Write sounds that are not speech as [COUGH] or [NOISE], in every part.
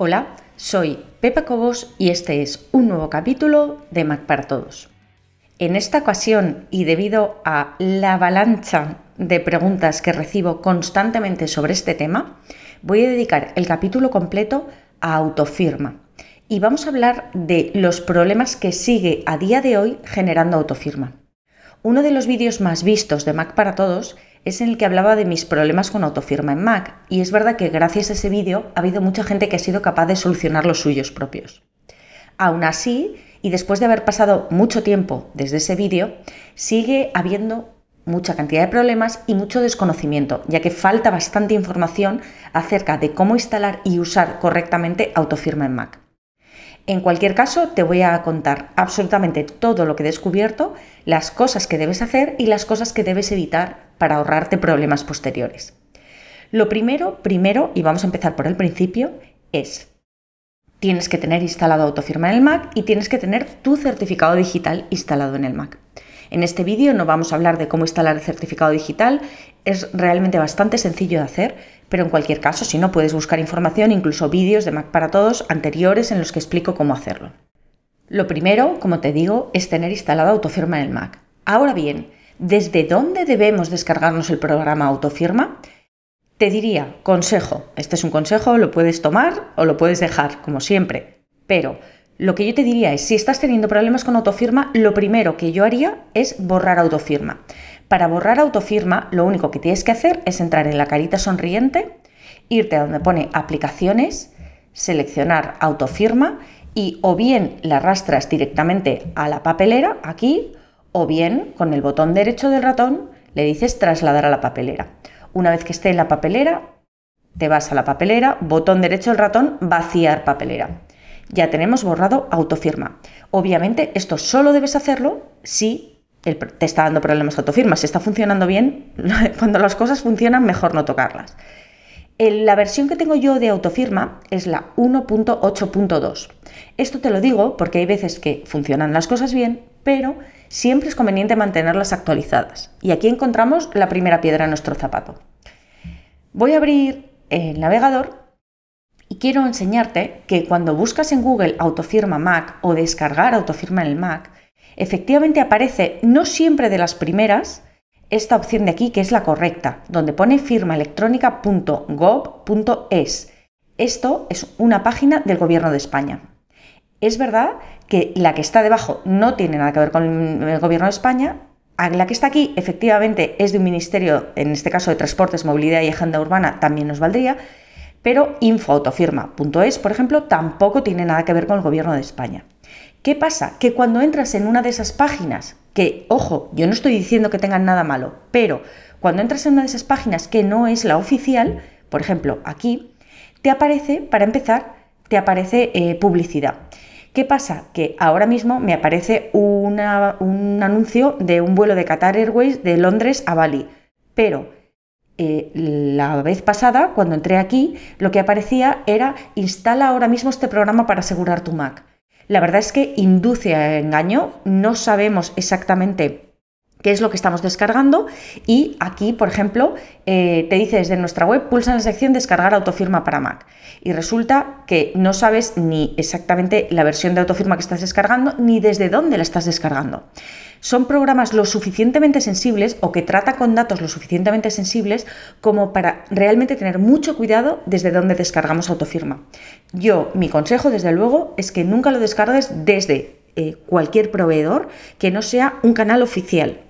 Hola, soy Pepa Cobos y este es un nuevo capítulo de Mac para Todos. En esta ocasión, y debido a la avalancha de preguntas que recibo constantemente sobre este tema, voy a dedicar el capítulo completo a autofirma. Y vamos a hablar de los problemas que sigue a día de hoy generando autofirma. Uno de los vídeos más vistos de Mac para Todos es en el que hablaba de mis problemas con autofirma en Mac, y es verdad que gracias a ese vídeo ha habido mucha gente que ha sido capaz de solucionar los suyos propios. Aún así, y después de haber pasado mucho tiempo desde ese vídeo, sigue habiendo mucha cantidad de problemas y mucho desconocimiento, ya que falta bastante información acerca de cómo instalar y usar correctamente autofirma en Mac. En cualquier caso, te voy a contar absolutamente todo lo que he descubierto, las cosas que debes hacer y las cosas que debes evitar para ahorrarte problemas posteriores. Lo primero, primero, y vamos a empezar por el principio, es tienes que tener instalado autofirma en el Mac y tienes que tener tu certificado digital instalado en el Mac. En este vídeo no vamos a hablar de cómo instalar el certificado digital, es realmente bastante sencillo de hacer, pero en cualquier caso, si no, puedes buscar información, incluso vídeos de Mac para Todos anteriores en los que explico cómo hacerlo. Lo primero, como te digo, es tener instalado autofirma en el Mac. Ahora bien, ¿desde dónde debemos descargarnos el programa autofirma? Te diría, consejo, este es un consejo, lo puedes tomar o lo puedes dejar, como siempre, pero lo que yo te diría es, si estás teniendo problemas con autofirma, lo primero que yo haría es borrar autofirma. Para borrar autofirma, lo único que tienes que hacer es entrar en la carita sonriente, irte a donde pone aplicaciones, seleccionar autofirma y o bien la arrastras directamente a la papelera, aquí, o bien con el botón derecho del ratón le dices trasladar a la papelera. Una vez que esté en la papelera, te vas a la papelera, botón derecho del ratón, vaciar papelera. Ya tenemos borrado autofirma. Obviamente esto solo debes hacerlo si te está dando problemas autofirma. Si está funcionando bien, [LAUGHS] cuando las cosas funcionan, mejor no tocarlas. La versión que tengo yo de autofirma es la 1.8.2. Esto te lo digo porque hay veces que funcionan las cosas bien, pero siempre es conveniente mantenerlas actualizadas. Y aquí encontramos la primera piedra en nuestro zapato. Voy a abrir el navegador y quiero enseñarte que cuando buscas en Google autofirma Mac o descargar autofirma en el Mac, efectivamente aparece no siempre de las primeras esta opción de aquí que es la correcta, donde pone firmaelectrónica.gov.es. Esto es una página del Gobierno de España. Es verdad que la que está debajo no tiene nada que ver con el Gobierno de España. La que está aquí efectivamente es de un ministerio, en este caso de Transportes, Movilidad y Agenda Urbana, también nos valdría, pero infoautofirma.es, por ejemplo, tampoco tiene nada que ver con el Gobierno de España. ¿Qué pasa? Que cuando entras en una de esas páginas, que, ojo, yo no estoy diciendo que tengan nada malo, pero cuando entras en una de esas páginas que no es la oficial, por ejemplo, aquí, te aparece, para empezar, te aparece eh, publicidad. ¿Qué pasa? Que ahora mismo me aparece un anuncio de un vuelo de Qatar Airways de Londres a Bali, pero eh, la vez pasada, cuando entré aquí, lo que aparecía era instala ahora mismo este programa para asegurar tu Mac. La verdad es que induce a engaño, no sabemos exactamente qué es lo que estamos descargando y aquí, por ejemplo, eh, te dice desde nuestra web, pulsa en la sección descargar autofirma para Mac y resulta que no sabes ni exactamente la versión de autofirma que estás descargando ni desde dónde la estás descargando. Son programas lo suficientemente sensibles o que trata con datos lo suficientemente sensibles como para realmente tener mucho cuidado desde dónde descargamos autofirma. Yo, mi consejo, desde luego, es que nunca lo descargues desde eh, cualquier proveedor que no sea un canal oficial.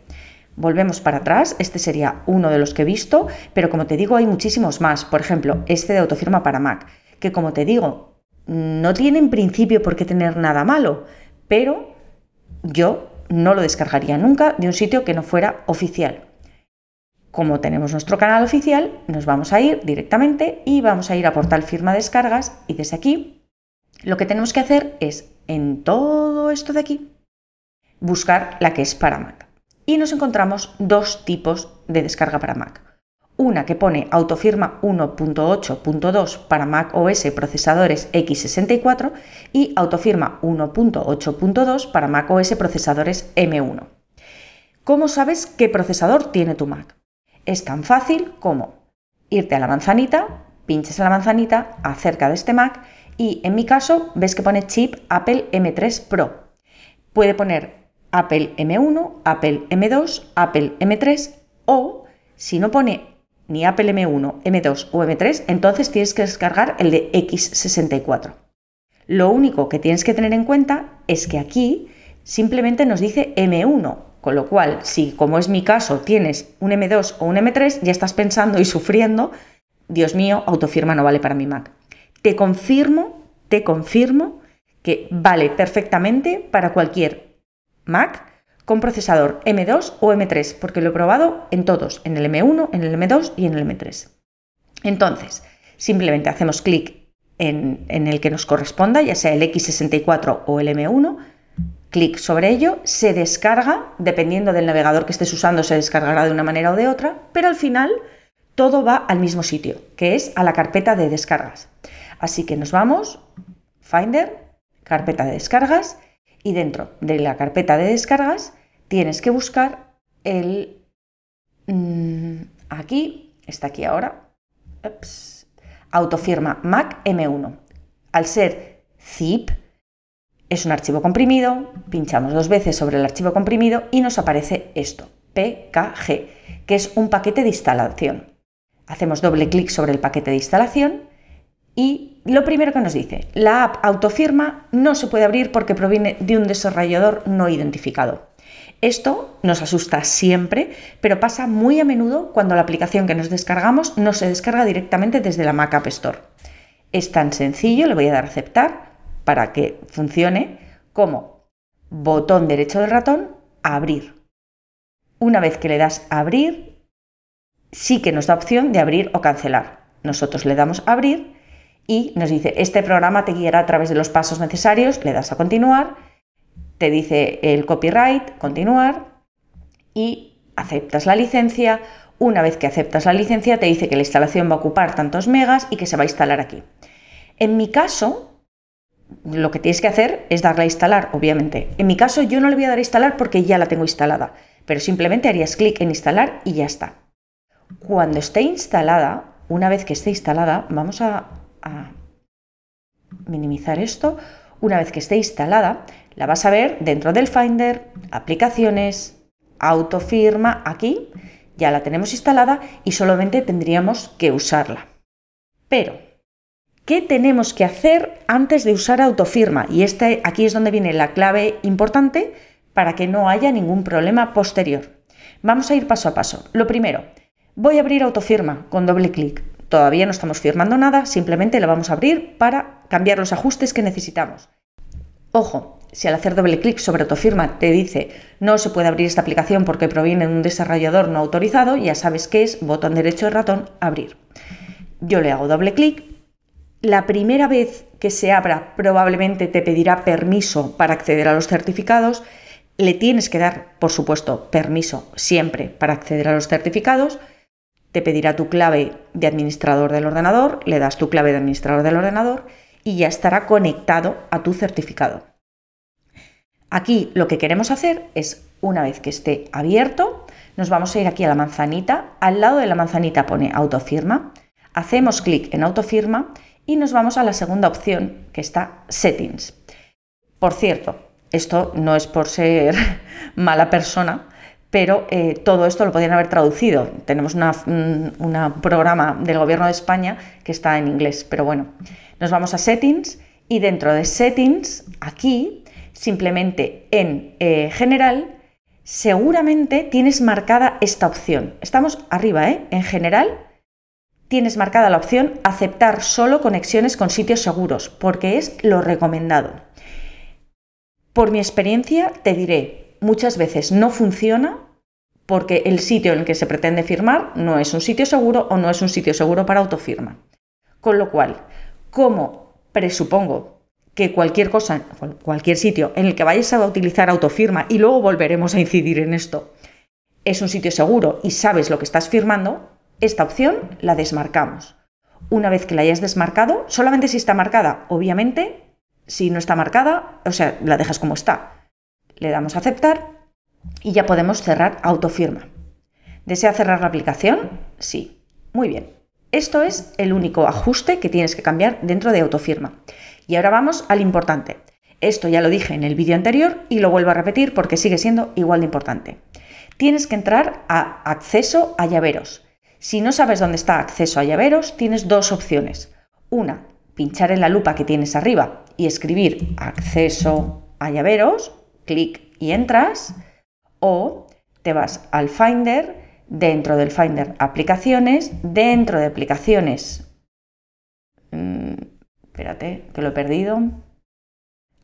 Volvemos para atrás, este sería uno de los que he visto, pero como te digo hay muchísimos más. Por ejemplo, este de autofirma para Mac, que como te digo, no tiene en principio por qué tener nada malo, pero yo no lo descargaría nunca de un sitio que no fuera oficial. Como tenemos nuestro canal oficial, nos vamos a ir directamente y vamos a ir a portal firma descargas y desde aquí lo que tenemos que hacer es en todo esto de aquí buscar la que es para Mac y nos encontramos dos tipos de descarga para Mac. Una que pone autofirma 1.8.2 para Mac OS procesadores x64 y autofirma 1.8.2 para Mac OS procesadores M1. ¿Cómo sabes qué procesador tiene tu Mac? Es tan fácil como irte a la manzanita, pinches a la manzanita acerca de este Mac y en mi caso ves que pone chip Apple M3 Pro. Puede poner Apple M1, Apple M2, Apple M3 o si no pone ni Apple M1, M2 o M3, entonces tienes que descargar el de X64. Lo único que tienes que tener en cuenta es que aquí simplemente nos dice M1, con lo cual, si como es mi caso tienes un M2 o un M3, ya estás pensando y sufriendo, Dios mío, autofirma no vale para mi Mac. Te confirmo, te confirmo que vale perfectamente para cualquier Mac con procesador M2 o M3, porque lo he probado en todos, en el M1, en el M2 y en el M3. Entonces, simplemente hacemos clic en, el que nos corresponda, ya sea el X64 o el M1, clic sobre ello, se descarga, dependiendo del navegador que estés usando, se descargará de una manera o de otra, pero al final todo va al mismo sitio, que es a la carpeta de descargas. Así que nos vamos, Finder, carpeta de descargas, y dentro de la carpeta de descargas tienes que buscar el... Mm, aquí, está aquí ahora, autofirma Mac M1. Al ser zip, es un archivo comprimido, pinchamos dos veces sobre el archivo comprimido y nos aparece esto, PKG, que es un paquete de instalación. Hacemos doble clic sobre el paquete de instalación y lo primero que nos dice, la app autofirma no se puede abrir porque proviene de un desarrollador no identificado. Esto nos asusta siempre, pero pasa muy a menudo cuando la aplicación que nos descargamos no se descarga directamente desde la Mac App Store. Es tan sencillo, le voy a dar a aceptar para que funcione como botón derecho del ratón, abrir. Una vez que le das abrir, sí que nos da opción de abrir o cancelar. Nosotros le damos abrir y nos dice, este programa te guiará a través de los pasos necesarios, le das a continuar te dice el copyright, continuar y aceptas la licencia. Una vez que aceptas la licencia te dice que la instalación va a ocupar tantos megas y que se va a instalar aquí. En mi caso, lo que tienes que hacer es darle a instalar, obviamente. En mi caso yo no le voy a dar a instalar porque ya la tengo instalada, pero simplemente harías clic en instalar y ya está. Cuando esté instalada, una vez que esté instalada, vamos a, a minimizar esto. Una vez que esté instalada, la vas a ver dentro del Finder, aplicaciones, autofirma, aquí ya la tenemos instalada y solamente tendríamos que usarla. Pero, ¿qué tenemos que hacer antes de usar autofirma? Y este, aquí es donde viene la clave importante para que no haya ningún problema posterior. Vamos a ir paso a paso. Lo primero, voy a abrir autofirma con doble clic. Todavía no estamos firmando nada, simplemente la vamos a abrir para cambiar los ajustes que necesitamos. Ojo, si al hacer doble clic sobre autofirma te dice no se puede abrir esta aplicación porque proviene de un desarrollador no autorizado, ya sabes que es botón derecho de ratón abrir. Yo le hago doble clic. La primera vez que se abra probablemente te pedirá permiso para acceder a los certificados. Le tienes que dar, por supuesto, permiso siempre para acceder a los certificados. Te pedirá tu clave de administrador del ordenador, le das tu clave de administrador del ordenador y ya estará conectado a tu certificado. Aquí lo que queremos hacer es, una vez que esté abierto, nos vamos a ir aquí a la manzanita. Al lado de la manzanita pone autofirma. Hacemos clic en autofirma y nos vamos a la segunda opción que está settings. Por cierto, esto no es por ser [LAUGHS] mala persona, pero eh, todo esto lo podrían haber traducido. Tenemos un programa del gobierno de España que está en inglés, pero bueno, nos vamos a settings y dentro de settings, aquí simplemente en eh, general, seguramente tienes marcada esta opción. Estamos arriba, ¿eh? En general, tienes marcada la opción aceptar solo conexiones con sitios seguros, porque es lo recomendado. Por mi experiencia, te diré, muchas veces no funciona porque el sitio en el que se pretende firmar no es un sitio seguro o no es un sitio seguro para autofirma. Con lo cual, como presupongo que cualquier cosa, cualquier sitio en el que vayas a utilizar autofirma, y luego volveremos a incidir en esto, es un sitio seguro y sabes lo que estás firmando, esta opción la desmarcamos. Una vez que la hayas desmarcado, solamente si está marcada, obviamente, si no está marcada, o sea, la dejas como está. Le damos a aceptar y ya podemos cerrar autofirma. ¿Desea cerrar la aplicación? Sí. Muy bien. Esto es el único ajuste que tienes que cambiar dentro de autofirma. Y ahora vamos al importante. Esto ya lo dije en el vídeo anterior y lo vuelvo a repetir porque sigue siendo igual de importante. Tienes que entrar a acceso a llaveros. Si no sabes dónde está acceso a llaveros, tienes dos opciones. Una, pinchar en la lupa que tienes arriba y escribir acceso a llaveros, clic y entras, o te vas al Finder, dentro del Finder aplicaciones, dentro de aplicaciones, mm, espérate que lo he perdido,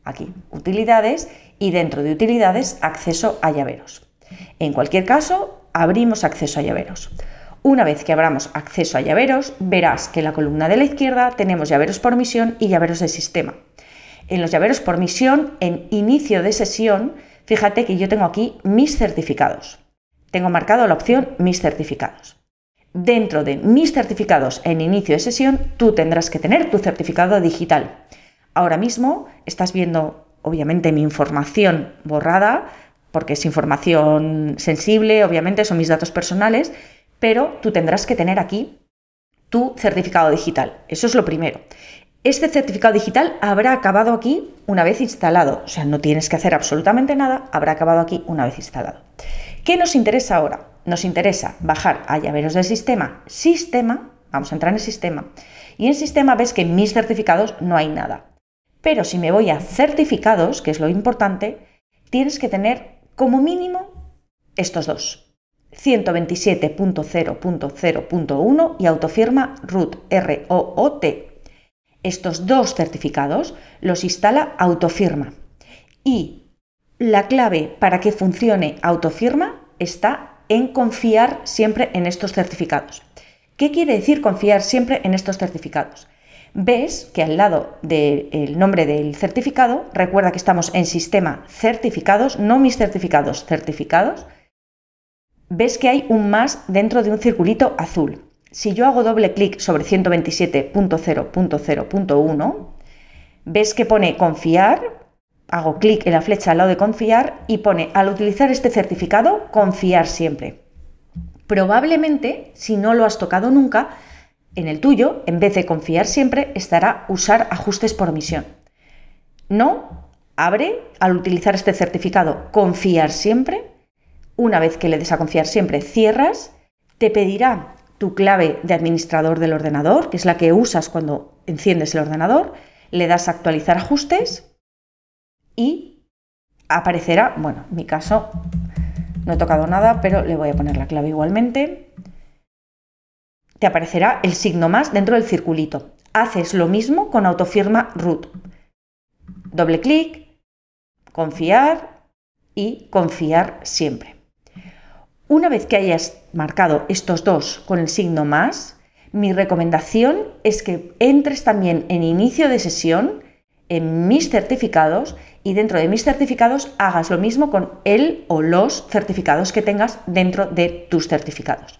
aquí, utilidades, y dentro de utilidades, acceso a llaveros. En cualquier caso, abrimos acceso a llaveros. Una vez que abramos acceso a llaveros, verás que en la columna de la izquierda tenemos llaveros por misión y llaveros de sistema. En los llaveros por misión, en inicio de sesión, fíjate que yo tengo aquí mis certificados. Tengo marcado la opción mis certificados. Dentro de mis certificados en inicio de sesión, tú tendrás que tener tu certificado digital. Ahora mismo estás viendo, obviamente, mi información borrada, porque es información sensible, obviamente, son mis datos personales, pero tú tendrás que tener aquí tu certificado digital. Eso es lo primero. Este certificado digital habrá acabado aquí una vez instalado, o sea, no tienes que hacer absolutamente nada, habrá acabado aquí una vez instalado. ¿Qué nos interesa ahora? Nos interesa bajar a llaveros del sistema, sistema, vamos a entrar en el sistema, y en sistema ves que en mis certificados no hay nada. Pero si me voy a certificados, que es lo importante, tienes que tener como mínimo estos dos. 127.0.0.1 y autofirma root R-O-O-T. Estos dos certificados los instala autofirma. Y la clave para que funcione autofirma está en confiar siempre en estos certificados. ¿Qué quiere decir confiar siempre en estos certificados? Ves que al lado del nombre del certificado, recuerda que estamos en sistema certificados, no mis certificados, certificados, ves que hay un más dentro de un circulito azul. Si yo hago doble clic sobre 127.0.0.1, ves que pone confiar, hago clic en la flecha al lado de confiar y pone al utilizar este certificado, confiar siempre. Probablemente, si no lo has tocado nunca, en el tuyo, en vez de confiar siempre, estará usar ajustes por omisión. No, abre al utilizar este certificado confiar siempre. Una vez que le des a confiar siempre, cierras, te pedirá tu clave de administrador del ordenador, que es la que usas cuando enciendes el ordenador, le das a actualizar ajustes y aparecerá, bueno, en mi caso no he tocado nada, pero le voy a poner la clave igualmente te aparecerá el signo más dentro del circulito. Haces lo mismo con autofirma root. Doble clic, confiar y confiar siempre. Una vez que hayas marcado estos dos con el signo más, mi recomendación es que entres también en inicio de sesión, en mis certificados, y dentro de mis certificados hagas lo mismo con el o los certificados que tengas dentro de tus certificados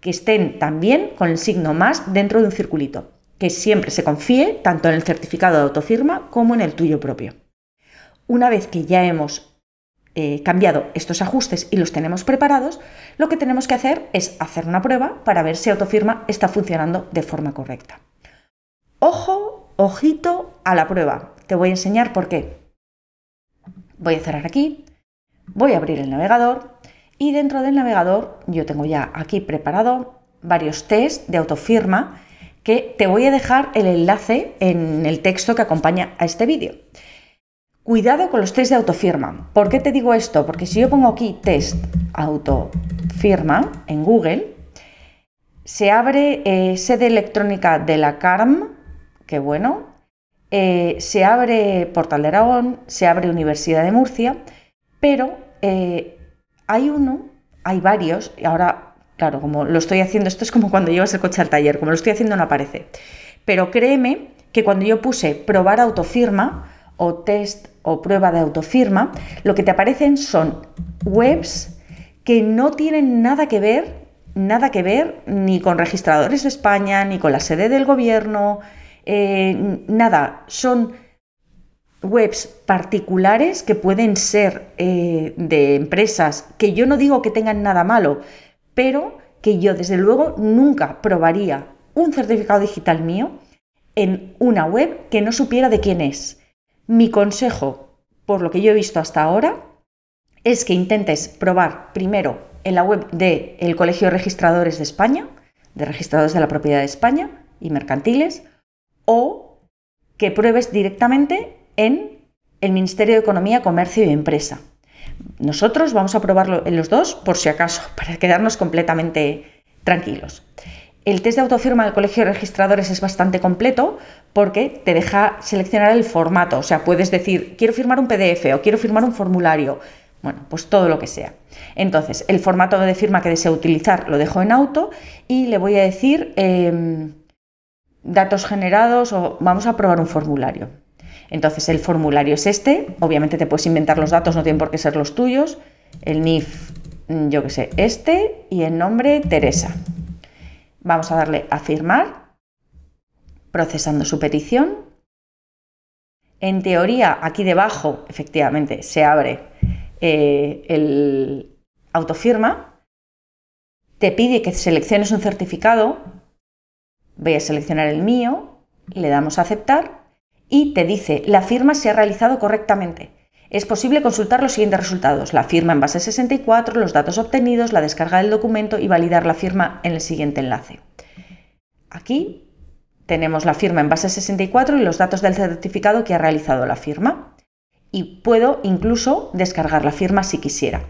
que estén también con el signo más dentro de un circulito, que siempre se confíe tanto en el certificado de autofirma como en el tuyo propio. Una vez que ya hemos eh, cambiado estos ajustes y los tenemos preparados, lo que tenemos que hacer es hacer una prueba para ver si autofirma está funcionando de forma correcta. Ojo, ojito a la prueba. Te voy a enseñar por qué. Voy a cerrar aquí, voy a abrir el navegador y dentro del navegador yo tengo ya aquí preparado varios test de autofirma que te voy a dejar el enlace en el texto que acompaña a este vídeo. Cuidado con los test de autofirma. ¿Por qué te digo esto? Porque si yo pongo aquí test autofirma en Google, se abre eh, sede electrónica de la CARM, que bueno, eh, se abre Portal de Aragón, se abre Universidad de Murcia, pero eh, hay uno, hay varios, y ahora, claro, como lo estoy haciendo, esto es como cuando llevas el coche al taller, como lo estoy haciendo no aparece. Pero créeme que cuando yo puse probar autofirma o test o prueba de autofirma, lo que te aparecen son webs que no tienen nada que ver, nada que ver ni con registradores de España, ni con la sede del gobierno, eh, nada, son webs particulares que pueden ser eh, de empresas que yo no digo que tengan nada malo, pero que yo desde luego nunca probaría un certificado digital mío en una web que no supiera de quién es. Mi consejo, por lo que yo he visto hasta ahora, es que intentes probar primero en la web del Colegio de Registradores de España, de Registradores de la Propiedad de España y Mercantiles, o que pruebes directamente en el Ministerio de Economía, Comercio y Empresa. Nosotros vamos a probarlo en los dos por si acaso, [LAUGHS] para quedarnos completamente tranquilos. El test de autofirma del Colegio de Registradores es bastante completo porque te deja seleccionar el formato, o sea, puedes decir, quiero firmar un PDF o quiero firmar un formulario, bueno, pues todo lo que sea. Entonces, el formato de firma que deseo utilizar lo dejo en auto y le voy a decir em, datos generados o vamos a probar un formulario. Entonces, el formulario es este, obviamente te puedes inventar los datos, no tienen por qué ser los tuyos, el NIF, yo qué sé, este y el nombre Teresa. Vamos a darle a firmar, procesando su petición. En teoría, aquí debajo, efectivamente, se abre eh, el autofirma. Te pide que selecciones un certificado. Voy a seleccionar el mío, le damos a aceptar y te dice, la firma se ha realizado correctamente. Es posible consultar los siguientes resultados, la firma en base 64, los datos obtenidos, la descarga del documento y validar la firma en el siguiente enlace. Aquí tenemos la firma en base 64 y los datos del certificado que ha realizado la firma. Y puedo incluso descargar la firma si quisiera.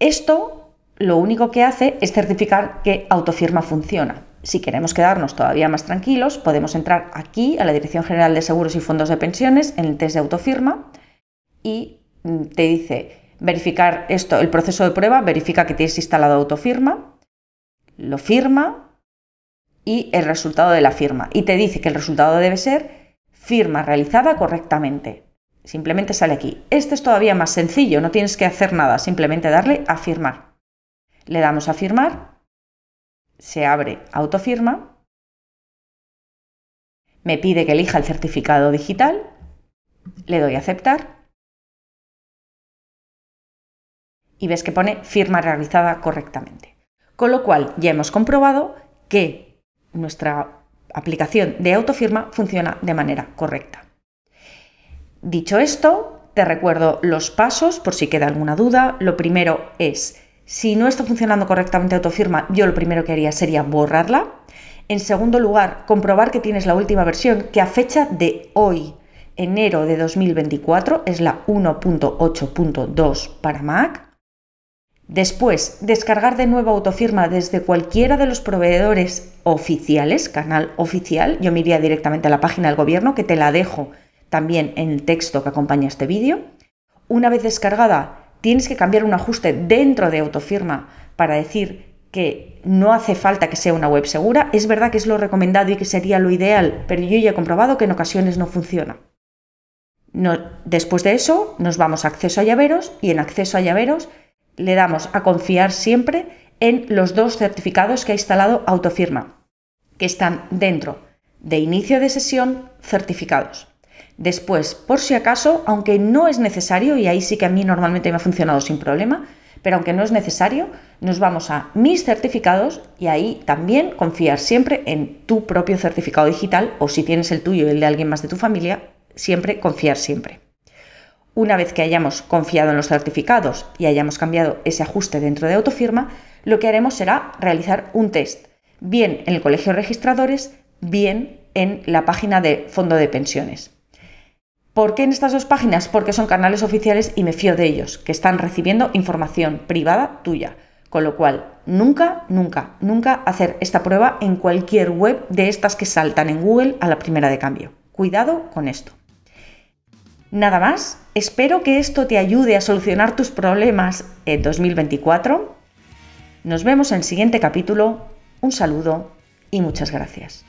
Esto lo único que hace es certificar que autofirma funciona. Si queremos quedarnos todavía más tranquilos, podemos entrar aquí a la Dirección General de Seguros y Fondos de Pensiones en el test de autofirma y mm, te dice verificar esto, el proceso de prueba, verifica que tienes instalado autofirma, lo firma y el resultado de la firma. Y te dice que el resultado debe ser firma realizada correctamente. Simplemente sale aquí. Este es todavía más sencillo, no tienes que hacer nada, simplemente darle a firmar. Le damos a firmar se abre autofirma, me pide que elija el certificado digital, le doy a aceptar y ves que pone firma realizada correctamente. Con lo cual ya hemos comprobado que nuestra aplicación de autofirma funciona de manera correcta. Dicho esto, te recuerdo los pasos por si queda alguna duda. Lo primero es si no está funcionando correctamente autofirma, yo lo primero que haría sería borrarla. En segundo lugar, comprobar que tienes la última versión, que a fecha de hoy, enero de 2024, es la 1.8.2 para Mac. Después, descargar de nuevo autofirma desde cualquiera de los proveedores oficiales, canal oficial. Yo me iría directamente a la página del gobierno, que te la dejo también en el texto que acompaña este vídeo. Una vez descargada, tienes que cambiar un ajuste dentro de autofirma para decir que no hace falta que sea una web segura. Es verdad que es lo recomendado y que sería lo ideal, pero yo ya he comprobado que en ocasiones no funciona. después de eso nos vamos a acceso a llaveros y en acceso a llaveros le damos a confiar siempre en los dos certificados que ha instalado autofirma, que están dentro de inicio de sesión certificados. Después, por si acaso, aunque no es necesario, y ahí sí que a mí normalmente me ha funcionado sin problema, pero aunque no es necesario, nos vamos a mis certificados y ahí también confiar siempre en tu propio certificado digital o si tienes el tuyo y el de alguien más de tu familia, siempre confiar siempre. Una vez que hayamos confiado en los certificados y hayamos cambiado ese ajuste dentro de autofirma, lo que haremos será realizar un test, bien en el colegio de registradores, bien en la página de fondo de pensiones. ¿Por qué en estas dos páginas? Porque son canales oficiales y me fío de ellos, que están recibiendo información privada tuya. Con lo cual, nunca, nunca, nunca hacer esta prueba en cualquier web de estas que saltan en Google a la primera de cambio. Cuidado con esto. Nada más, espero que esto te ayude a solucionar tus problemas en 2024. Nos vemos en el siguiente capítulo. Un saludo y muchas gracias.